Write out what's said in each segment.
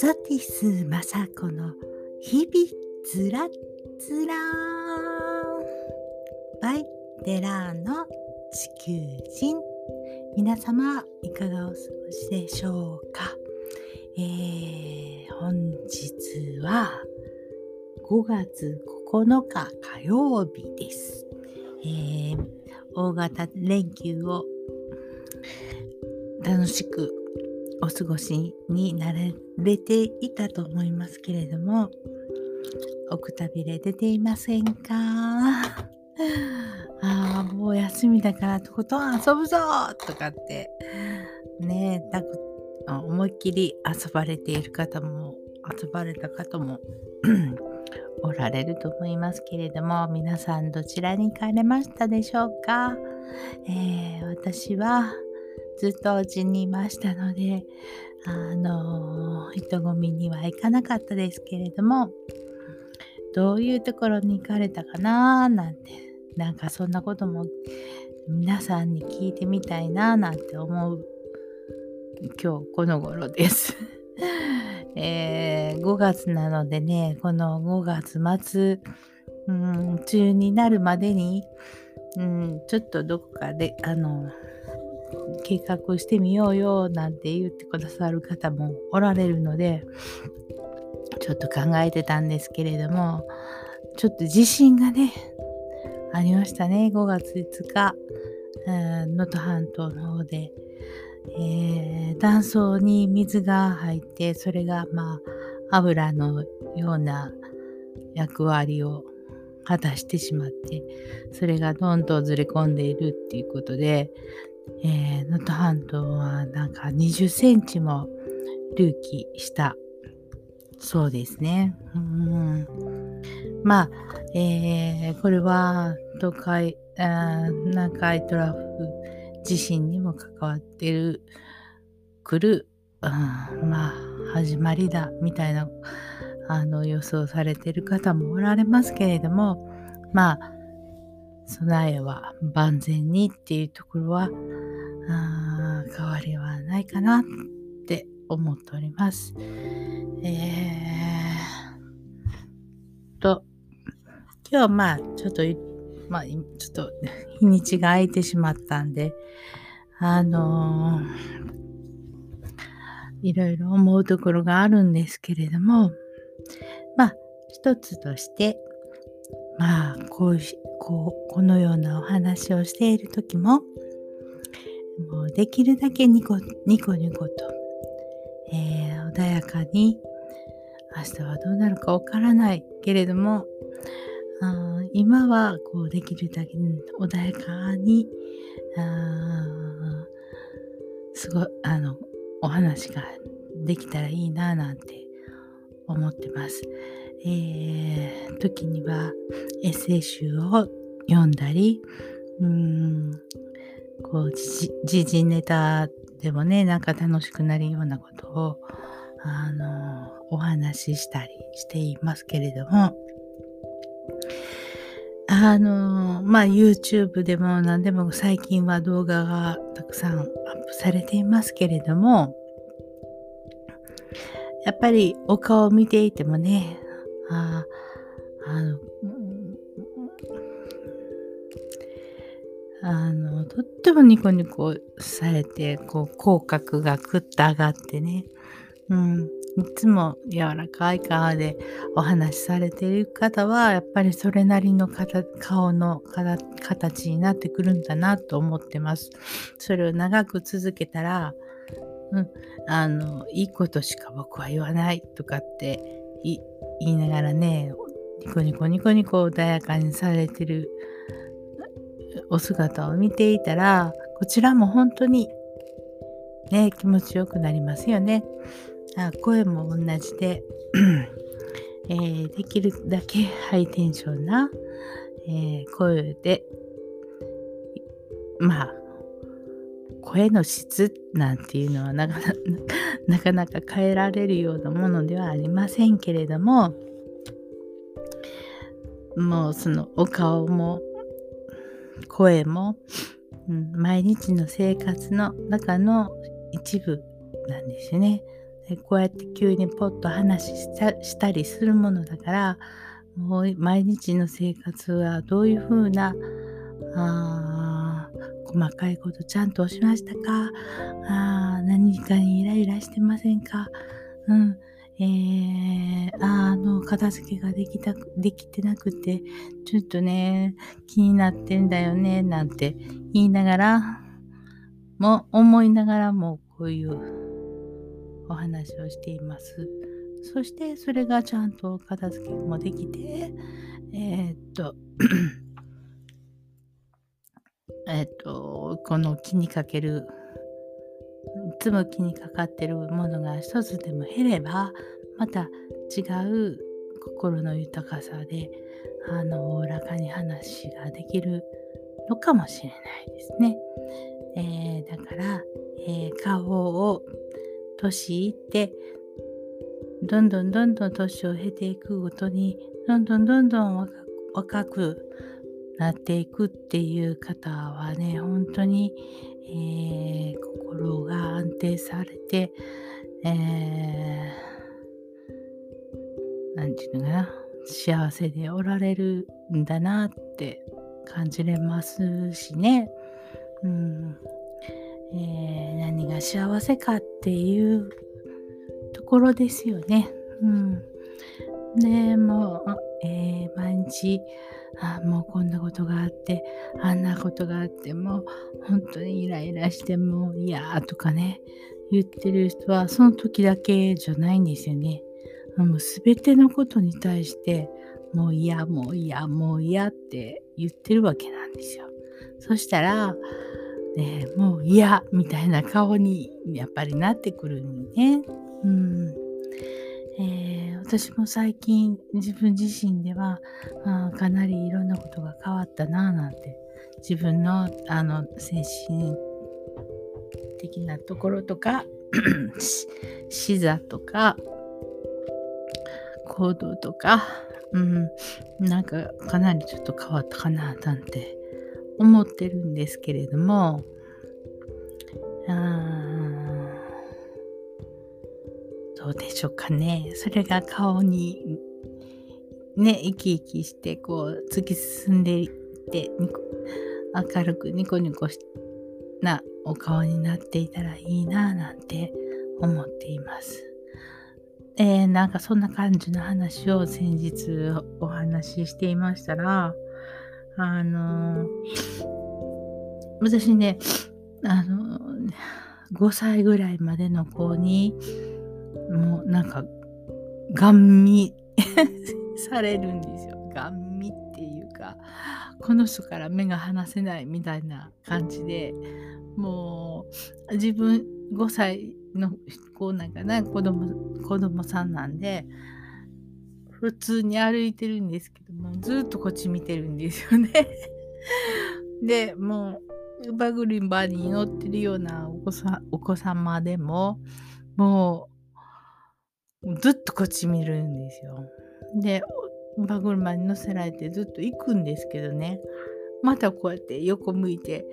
ソティス雅子の日々つらつらバイデラーの地球人。皆様いかがお過ごしでしょうか、えー、本日は5月9日火曜日です、えー、大型連休を楽しくお過ごしになられていたと思いますけれども、おくたびれ出ていませんか？ああ、もう休みだからとことん遊ぶぞとかって、ねえ、思いっきり遊ばれている方も、遊ばれた方も おられると思いますけれども、皆さんどちらに行かれましたでしょうか、えー、私はずっとお家にいましたので、あの、人混みには行かなかったですけれども、どういうところに行かれたかななんて、なんかそんなことも皆さんに聞いてみたいななんて思う今日この頃です。えー、5月なのでね、この5月末、うん、梅雨になるまでに、うん、ちょっとどこかで、あの、計画してみようよなんて言ってくださる方もおられるのでちょっと考えてたんですけれどもちょっと地震がねありましたね。5月5日能登半島の方で、えー、断層に水が入ってそれがまあ油のような役割を果たしてしまってそれがどんどんずれ込んでいるっていうことでえー、能登半島はなんか20センチも隆起した。そうですね。うん。まあ、えー、これは東海南海トラフ地震にも関わってるくる、うん、まあ始まりだみたいなあの予想されてる方もおられますけれどもまあ備えは万全にっていうところはあ変わりはないかなって思っております。えー、と、今日はまあちょっと、まあちょっと 日にちが空いてしまったんで、あのー、いろいろ思うところがあるんですけれども、まあ一つとして、まあこうこうこのようなお話をしている時ももうできるだけニコニコニコと、えー、穏やかに明日はどうなるかわからないけれどもあ今はこうできるだけ穏やかにあすごいあのお話ができたらいいななんて思ってます。えー、時にはエッセイ集を読んだり、うん、こう、時事ネタでもね、なんか楽しくなるようなことを、あの、お話ししたりしていますけれども、あの、まあ、YouTube でも何でも最近は動画がたくさんアップされていますけれども、やっぱりお顔を見ていてもね、ああの、あの、とってもニコニコされて、こう、口角がぐっと上がってね、うん、いつも柔らかい顔でお話しされている方は、やっぱりそれなりの顔の形になってくるんだなと思ってます。それを長く続けたら、うん、あの、いいことしか僕は言わないとかって言いながらね、ニコニコニコニコ穏やかにされてるお姿を見ていたら、こちらも本当にね、気持ちよくなりますよね。あ声も同じで、えー、できるだけハイテンションな、えー、声で、まあ、声の質なんていうのはなかな なかなか変えられるようなものではありませんけれども、もうそのお顔も声も、うん、毎日の生活の中の一部なんですね。でこうやって急にポッと話したりするものだからもう毎日の生活はどういうふうなあ細かいことちゃんとしましたか？あ何かにイライラしてませんか？うん。えー、あの、片付けができた、できてなくて、ちょっとね、気になってんだよね、なんて言いながら、も、思いながらも、こういうお話をしています。そして、それがちゃんと片付けもできて、えー、っと、えっと、この気にかけるつも気にかかってるものが一つでも減ればまた違う心の豊かさであのおおらかに話ができるのかもしれないですね。えー、だから、えー、顔を年いってどんどんどんどん年を経ていくごとにどんどんどんどん若くなっていくっていう方はね本当に、えー、心が安定されて、えー、なんていうのかな、幸せでおられるんだなって感じれますしね。うん。えー、何が幸せかっていうところですよね。うん。で、もう、えー、毎日、あもうこんなことがあってあんなことがあってもう本当にイライラしてもう嫌とかね言ってる人はその時だけじゃないんですよね。もう全てのことに対してもう嫌もう嫌もう嫌って言ってるわけなんですよ。そしたら、ね、もう嫌みたいな顔にやっぱりなってくるんね。うんえー、私も最近自分自身ではあかなりいろんなことが変わったなぁなんて自分のあの精神的なところとか 視座とか行動とか、うん、なんかかなりちょっと変わったかななんて思ってるんですけれどもあどうでしょうかね。それが顔にね、生き生きしてこう突き進んでいって明るくニコニコなお顔になっていたらいいななんて思っています。えー、なんかそんな感じの話を先日お話ししていましたら、あのー、私ね、あのー、5歳ぐらいまでの子に、もうなんか、ガン見 されるんですよ。ガン見っていうか、この人から目が離せないみたいな感じで、もう自分5歳の子なんかな、子供、子供さんなんで、普通に歩いてるんですけども、ずっとこっち見てるんですよね で、もう、バグリンバーに乗ってるようなお子さお子様でも、もう、ずっとこっち見るんですよ。で、バグルマに乗せられてずっと行くんですけどね、またこうやって横向いて、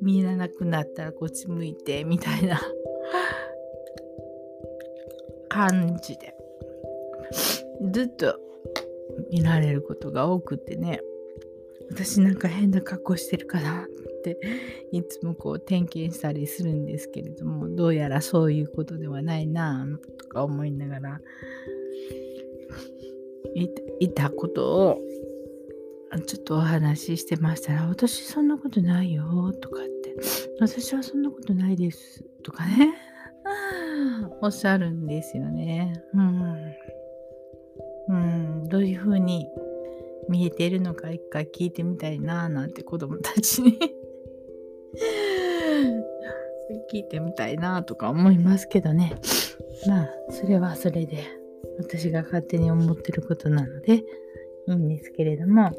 見えなくなったらこっち向いて、みたいな。感じで、ずっと見られることが多くてね、私なんか変な格好してるかな。って いつもこう点検したりするんですけれどもどうやらそういうことではないなとか思いながらいたことをちょっとお話ししてましたら私そんなことないよとかって私はそんなことないですとかね おっしゃるんですよね。うん。うん、どういうふうに見えているのか一回聞いてみたいななんて子供たちに聞いてみたいなとか思いますけどね。まあ、それはそれで私が勝手に思ってることなのでいいんですけれども、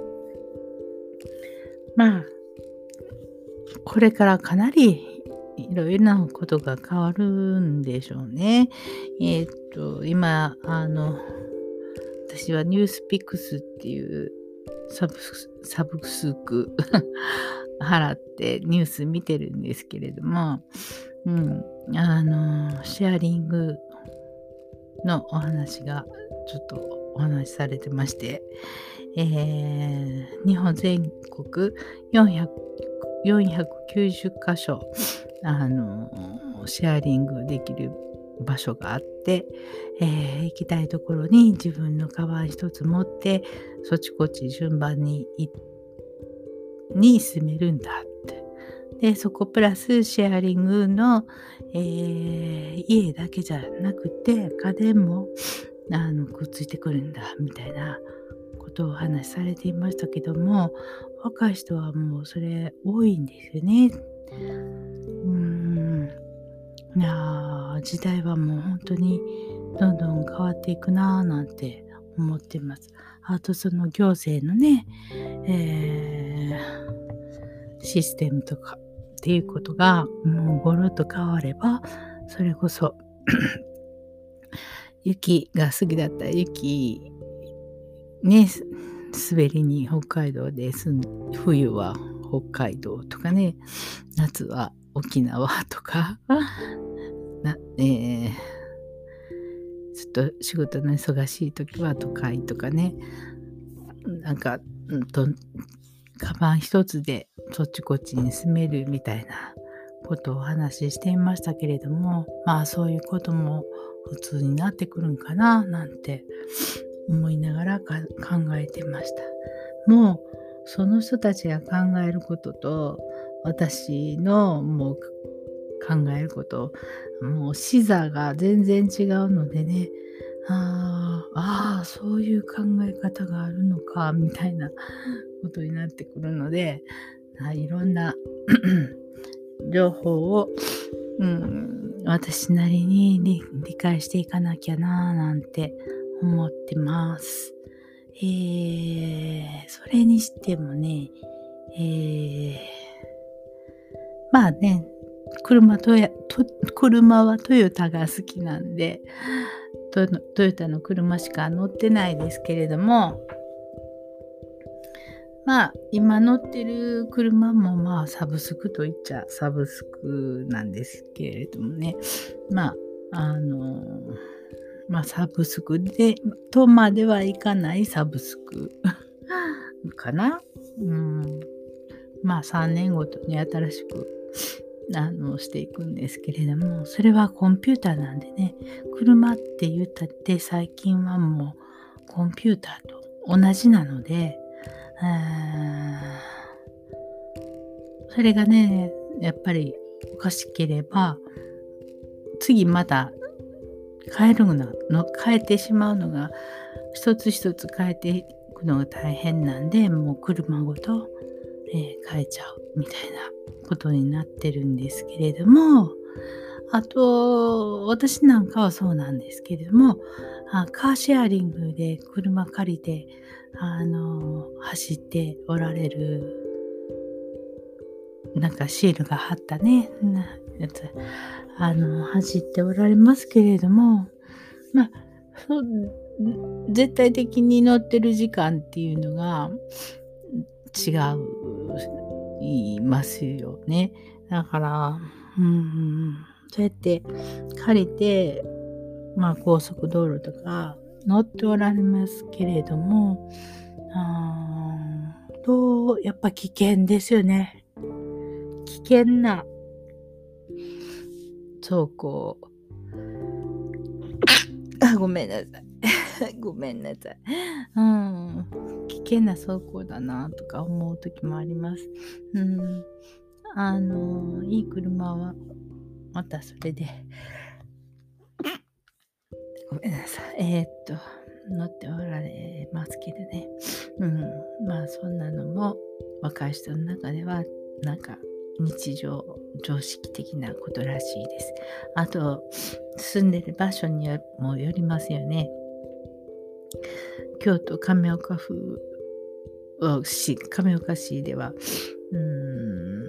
まあ、これからかなりいろいろなことが変わるんでしょうね。えっ、と、今、あの、私はニュースピックスっていうサブサブスク払ってニュース見てるんですけれども、うん、あの、シェアリングのお話がちょっとお話しされてまして、えー、日本全国490箇所あのシェアリングできる場所があって、えー、行きたいところに自分のカバン一つ持ってそちこち順番に行ってに進めるんだってでそこプラスシェアリングの、えー、家だけじゃなくて家電もあのくっついてくるんだみたいなことをお話しされていましたけども若い人はもうそれ多いんですよね。うんいや時代はもう本当にどんどん変わっていくなぁなんて思ってます。あとその行政のね、えー、システムとかっていうことがもうゴロッと変わればそれこそ 雪が好きだった雪ね滑りに北海道で冬は北海道とかね夏は沖縄とか。な、えー、っと仕事の忙しい時は都会とかねなんか、うんと、カバン一つでそっちこっちに住めるみたいなことをお話ししていましたけれどもまあそういうことも普通になってくるんかななんて思いながら考えてました。もうその人たちが考えることと私のもう考えることもう視座が全然違うのでねああそういう考え方があるのかみたいな ことになってくるのでいろんな 情報を、うん、私なりに理解していかなきゃななんて思ってます。えー、それにしてもね、えー、まあね、車とやと車はトヨタが好きなんでトヨタの車しか乗ってないですけれどもまあ今乗ってる車もまあサブスクといっちゃサブスクなんですけれどもね。まああのまあサブスクでとまではいかないサブスクかな。うん。まあ3年ごとに新しくあのしていくんですけれどもそれはコンピューターなんでね車って言ったって最近はもうコンピューターと同じなのでそれがねやっぱりおかしければ次また変えるの変えてしまうのが一つ一つ変えていくのが大変なんでもう車ごと、えー、変えちゃうみたいなことになってるんですけれども、あと、私なんかはそうなんですけれども、あカーシェアリングで車借りて、あの、走っておられる、なんかシールが貼ったね、やつ、あの、走っておられますけれども、まあ、絶対的に乗ってる時間っていうのが違う。いますよね。だから、うん、そうやって借りて、まあ高速道路とか乗っておられますけれども、あと、やっぱ危険ですよね。危険な走行。あ、ごめんなさい。ごめんなさい。うん。危険な走行だなとか思う時もあります。うん。あの、いい車は、またそれで、ごめんなさい。えー、っと、乗っておられますけどね。うん。まあ、そんなのも、若い人の中では、なんか、日常常識的なことらしいです。あと、住んでる場所にもよりますよね。京都亀岡府市亀岡市ではうん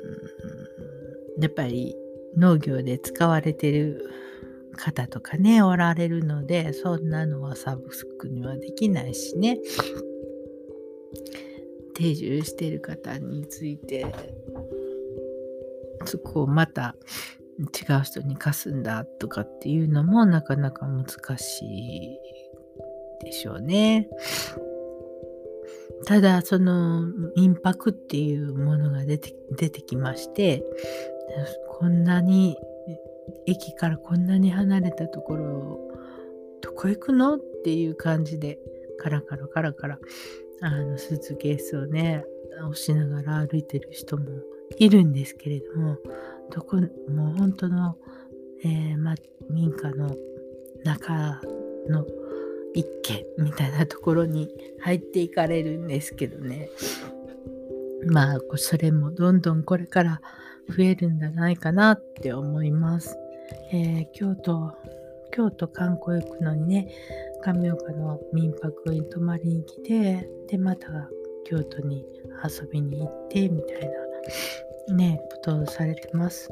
やっぱり農業で使われてる方とかねおられるのでそんなのはサブスクにはできないしね。定住してる方についてそこをまた違う人に貸すんだとかっていうのもなかなか難しいでしょうね。ただその民泊っていうものが出て出てきましてこんなに駅からこんなに離れたところどこ行くの？っていう感じでカラカラカラカラあのスーツケースをね押しながら歩いてる人もいるんですけれどもどこもう本当の、えーま、民家の中の一軒みたいなところに入っていかれるんですけどねまあそれもどんどんこれから増えるんじゃないかなって思います。えー、京都京都観光行くのにね亀岡の民泊に泊まりに来てでまた京都に遊びに行ってみたいなねことをされてます。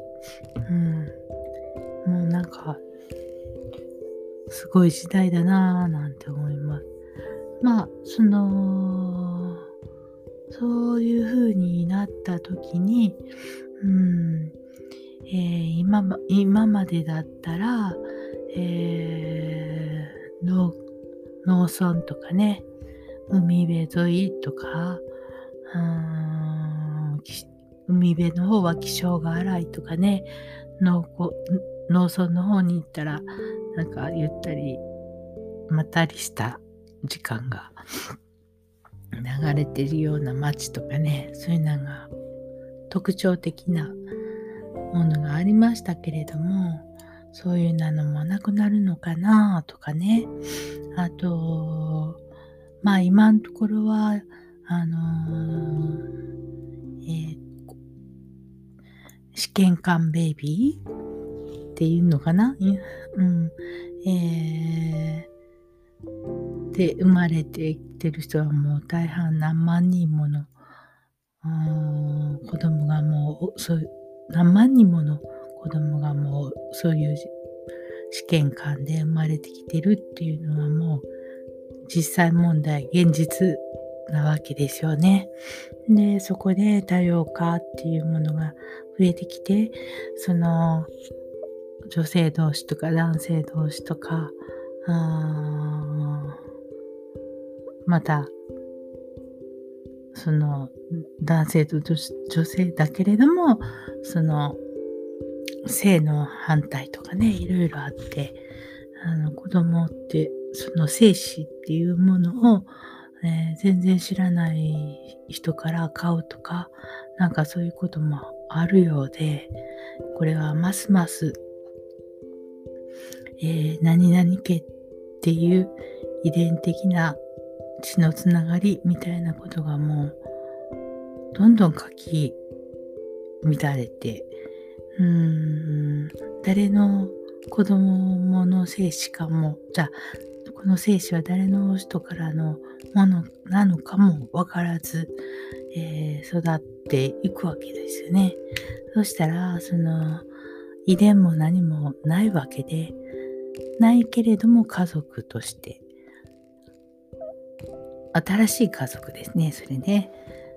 うん。もうなんかすごい時代だなぁなんて思います。まあそのそういう風になった時にうんえー、今今までだったら、えー、農農村とかね海辺沿いとかうん海辺の方は気性が荒いとかね農農村の方に行ったらなんかゆったりまったりした時間が流れてるような街とかねそういうのが特徴的なものがありましたけれどもそういうのもなくなるのかなとかね。あとまあ今のところはあのー、えー、試験管ベイビーっていうのかな？うん。えー、で生まれてきてる人はもう大半何万人もの子供がもうそう何万人もの子供がもうそういう試験官で生まれてきてるっていうのはもう実際問題現実なわけですよね。でそこで多様化っていうものが増えてきてその女性同士とか男性同士とかまたその男性と女性だけれどもその性の反対とかねいろいろあってあの子供ってその精子っていうものを、えー、全然知らない人から買うとかなんかそういうこともあるようでこれはますます、えー、何々家っていう遺伝的な血のつながりみたいなことがもうどんどん書き乱れてうーん誰の子供の精子かもじゃあこの精子は誰の人からのものなのかも分からず、えー、育っていくわけですよね。そしたらその遺伝も何もないわけでないけれども家族として。新しい家族ですねそれね。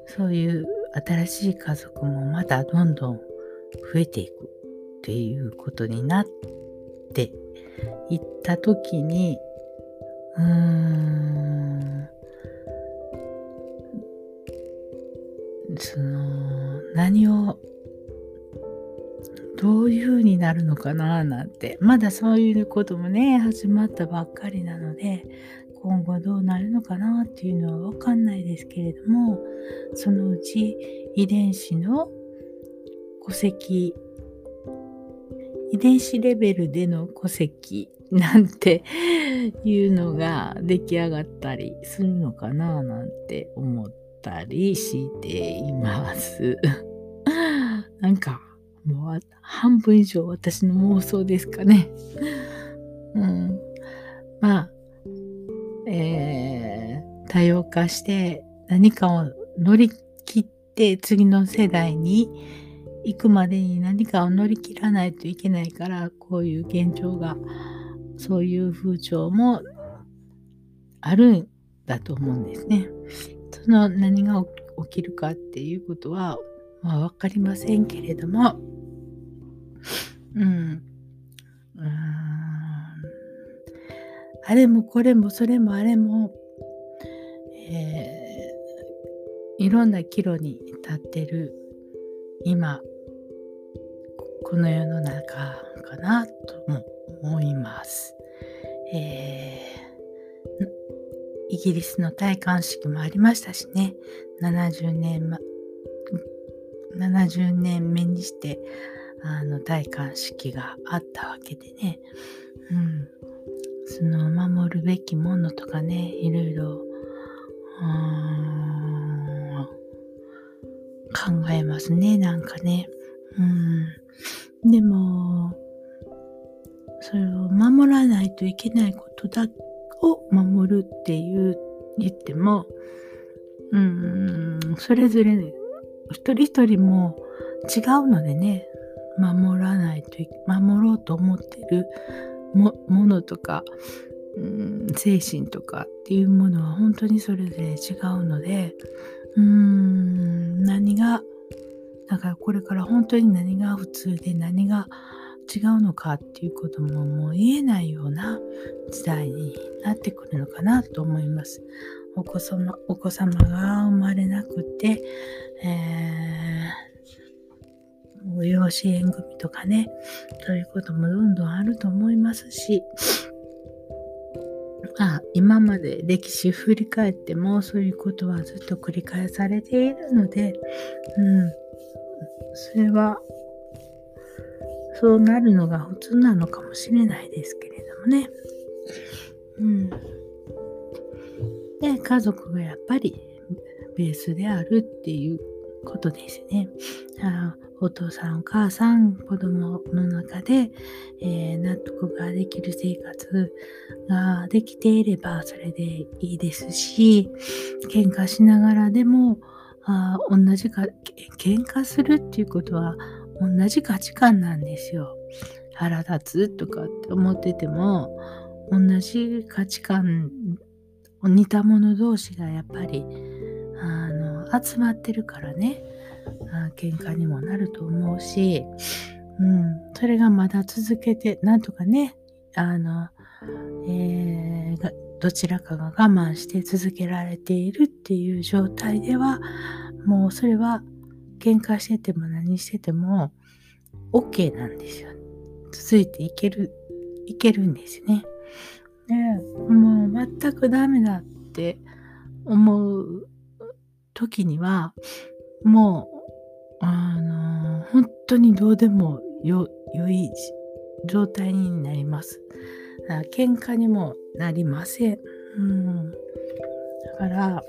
そういう新しい家族もまたどんどん増えていくっていうことになっていった時にうーんその何をどういう風になるのかななんてまだそういうこともね始まったばっかりなので今後どうなるのかなっていうのは分かんないですけれどもそのうち遺伝子の戸籍遺伝子レベルでの戸籍なんていうのが出来上がったりするのかななんて思ったりしています。なんかもう半分以上私の妄想ですかね。うん、まあえー、多様化して何かを乗り切って次の世代に行くまでに何かを乗り切らないといけないからこういう現状がそういう風潮もあるんだと思うんですね。その何が起きるかっていうことは、まあ、分かりませんけれどもうん。うん。あれもこれもそれもあれも、えー、いろんな岐路に立ってる今、この世の中かなとも思います。えー、イギリスの戴冠式もありましたしね、70年、ま、70年目にしてあの戴冠式があったわけでね、うん、その守るべきものとかねいろいろ考えますねなんかね、うん、でもそれを守らないといけないことだを守るっていう言ってもうん。それぞれ一人一人も違うのでね。守らないと守ろうと思ってるものとか、うん、精神とかっていうものは本当にそれぞれ違うのでうーん何がだからこれから本当に何が普通で何が違うのかっていうことももう言えないような時代になってくるのかなと思います。お子様お子様が生まれなくて、えー、養子縁組とかね、そういうこともどんどんあると思いますし、まあ、今まで歴史振り返ってもそういうことはずっと繰り返されているので、うん、それはそうなるのが普通なのかもしれないですけれどもね。うん。で、家族がやっぱりベースであるっていうことですね。あお父さん、お母さん、子供の中で、えー、納得ができる生活ができていればそれでいいですし、喧嘩しながらでも、あ同じか、喧嘩するっていうことは同じ価値観なんですよ。腹立つとかって思ってても、同じ価値観似た者同士がやっぱり集まってるからねあ喧嘩にもなると思うし、うん、それがまだ続けてなんとかねあの、えー、どちらかが我慢して続けられているっていう状態ではもうそれは喧嘩してても何してても OK なんですよ。続いていける、いけるんですね。でもう全くダメだって思う時にはもうあの本当にどうでもよ良い状態になります。喧嘩にもなりません。うん、だから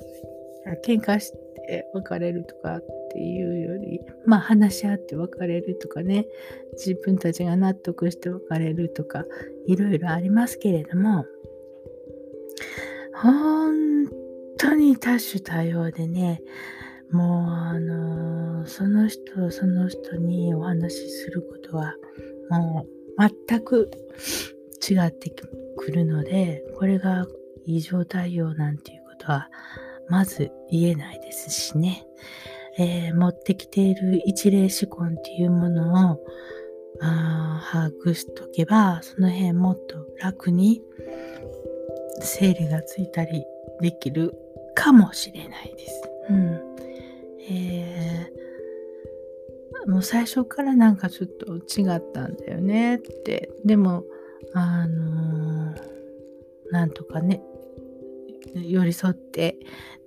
喧嘩して別れるとかっていうよりまあ話し合って別れるとかね自分たちが納得して別れるとかいろいろありますけれども本当に多種多様でねもうあのその人その人にお話しすることはもう全く違ってくるのでこれが異常対応なんていうことはまず言えないですしね、えー、持ってきている一例思考っていうものをあ把握しとけばその辺もっと楽に整理がついたりできるかもしれないです。うん。えー、もう最初からなんかちょっと違ったんだよね。って。でもあのー、なんとかね寄り添って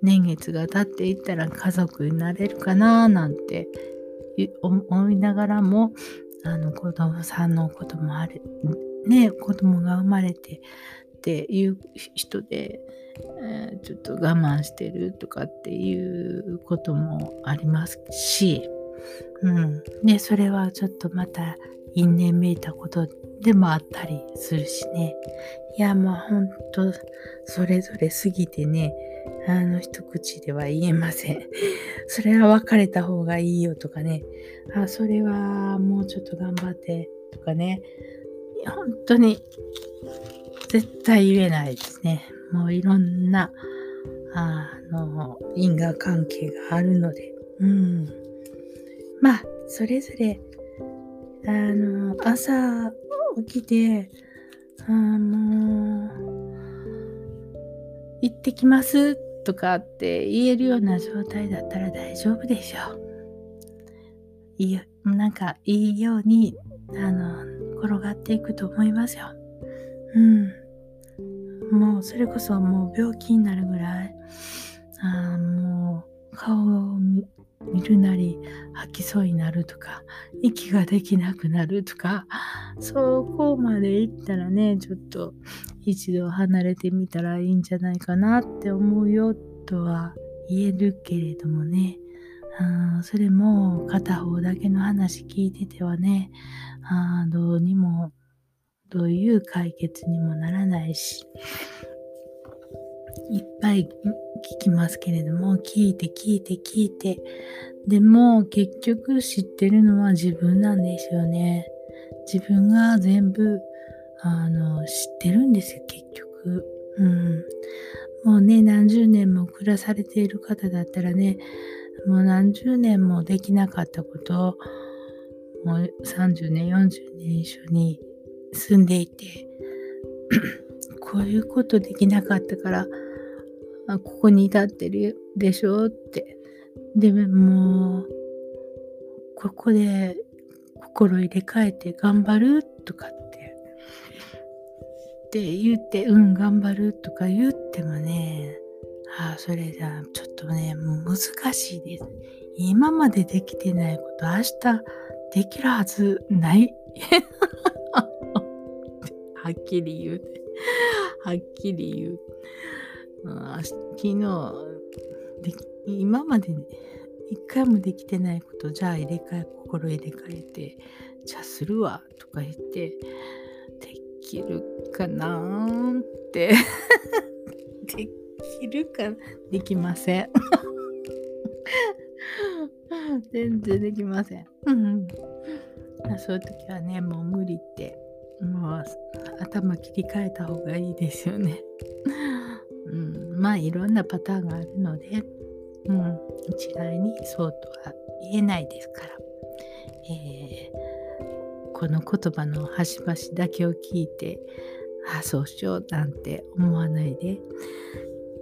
年月が経っていったら家族になれるかななんて思いながらもあの子供さんのこともあるね子供が生まれてっていう人で、えー、ちょっと我慢してるとかっていうこともありますし、うん。で、それはちょっとまた因縁めいたことでもあったりするしね。いや、もうほんと、それぞれ過ぎてね、あの一口では言えません。それは別れた方がいいよとかね。あ、それはもうちょっと頑張ってとかね。本当に絶対言えないですね。もういろんな、あの、因果関係があるので。うん。まあ、それぞれ、あの、朝起きて、あもう、行ってきますとかって言えるような状態だったら大丈夫でしょう。いいなんかいいように、あの、転がっていくと思いますよ。うん。もうそれこそもう病気になるぐらい、あもう顔を見るなり吐きそうになるとか息ができなくなるとかそこまでいったらねちょっと一度離れてみたらいいんじゃないかなって思うよとは言えるけれどもねあそれも片方だけの話聞いててはねあどうにもどういう解決にもならないしいっぱい聞きますけれども、聞いて聞いて聞いて、でも結局知ってるのは自分なんですよね。自分が全部、あの、知ってるんですよ、結局。うん。もうね、何十年も暮らされている方だったらね、もう何十年もできなかったことを、もう30年、40年一緒に住んでいて、こういうことできなかったから、あここに至ってるでしょって。でもう、ここで心入れ替えて頑張るとかって、って言って、うん、頑張るとか言ってもね、ああ、それじゃあちょっとね、もう難しいです。今までできてないこと明日できるはずない。はっきり言う、はっきり言う。昨日今まで一回もできてないことじゃあ入れ替え心入れ替えてじゃあするわとか言ってできるかなーって。できるかできません。全然できません、うん、そういう時はねもう無理ってもう頭切り替えた方がいいですよね。うん、まあいろんなパターンがあるので、うん、一概にそうとは言えないですから、えー、この言葉の端々だけを聞いてあそうしようなんて思わないで。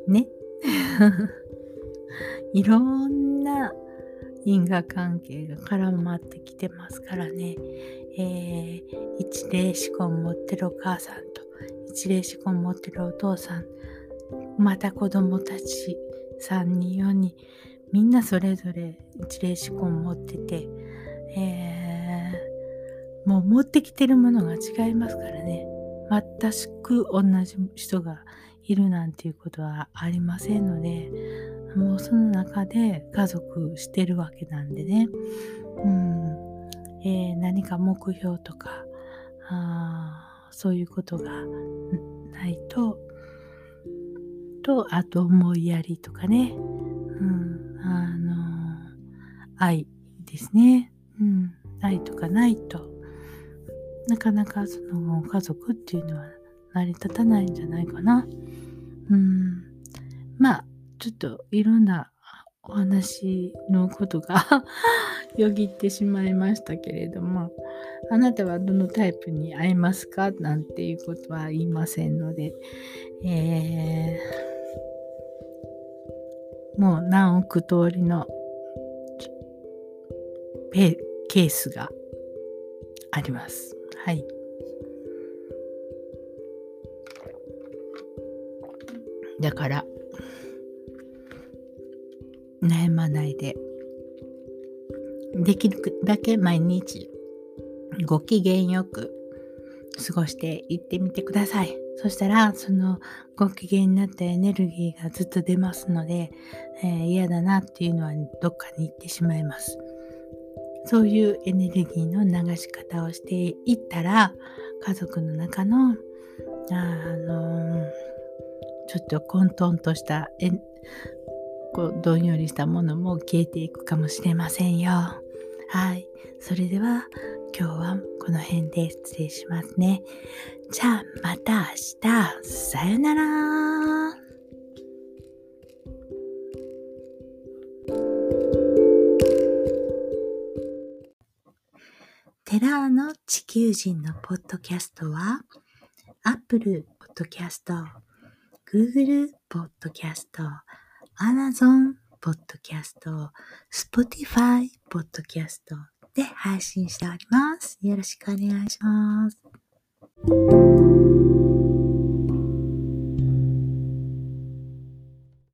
ね。いろんな因果関係が絡まってきてますからね、えー、一例思考を持ってるお母さんと一例思考を持ってるお父さん。また子供たち3人4人みんなそれぞれ一例思考を持ってて、えー、もう持ってきてるものが違いますからね。全く同じ人がいるなんていうことはありませんのでもうその中で家族してるわけなんでね、うん。えー、何か目標とかあそういうことがないとと、あと思いやりとかね、うん、あの、愛ですね。うん、愛とかないと、なかなかその家族っていうのは成り立たないんじゃないかな。うん、まあ、ちょっといろんなお話のことが よぎってしまいましたけれども、あなたはどのタイプに合いますかなんていうことは言いませんので、えーもう何億通りのケースがあります。はい。だから、悩まないで、できるだけ毎日ご機嫌よく過ごしていってみてください。そしたら、そのご機嫌になったエネルギーがずっと出ますので、えー、嫌だなっていうのはどっかに行ってしまいます。そういうエネルギーの流し方をしていったら、家族の中の、あのー、ちょっと混沌としたえこうどんよりしたものも消えていくかもしれませんよ。はい。それでは今日はこの辺で失礼しますね。じゃあまた明日。さよなら。テラーの地球人のポッドキャストは、Apple Podcast、Google Podcast、 Amazon ポッドキャスト、 Spotify ポッドキャストで配信しております。よろしくお願いします。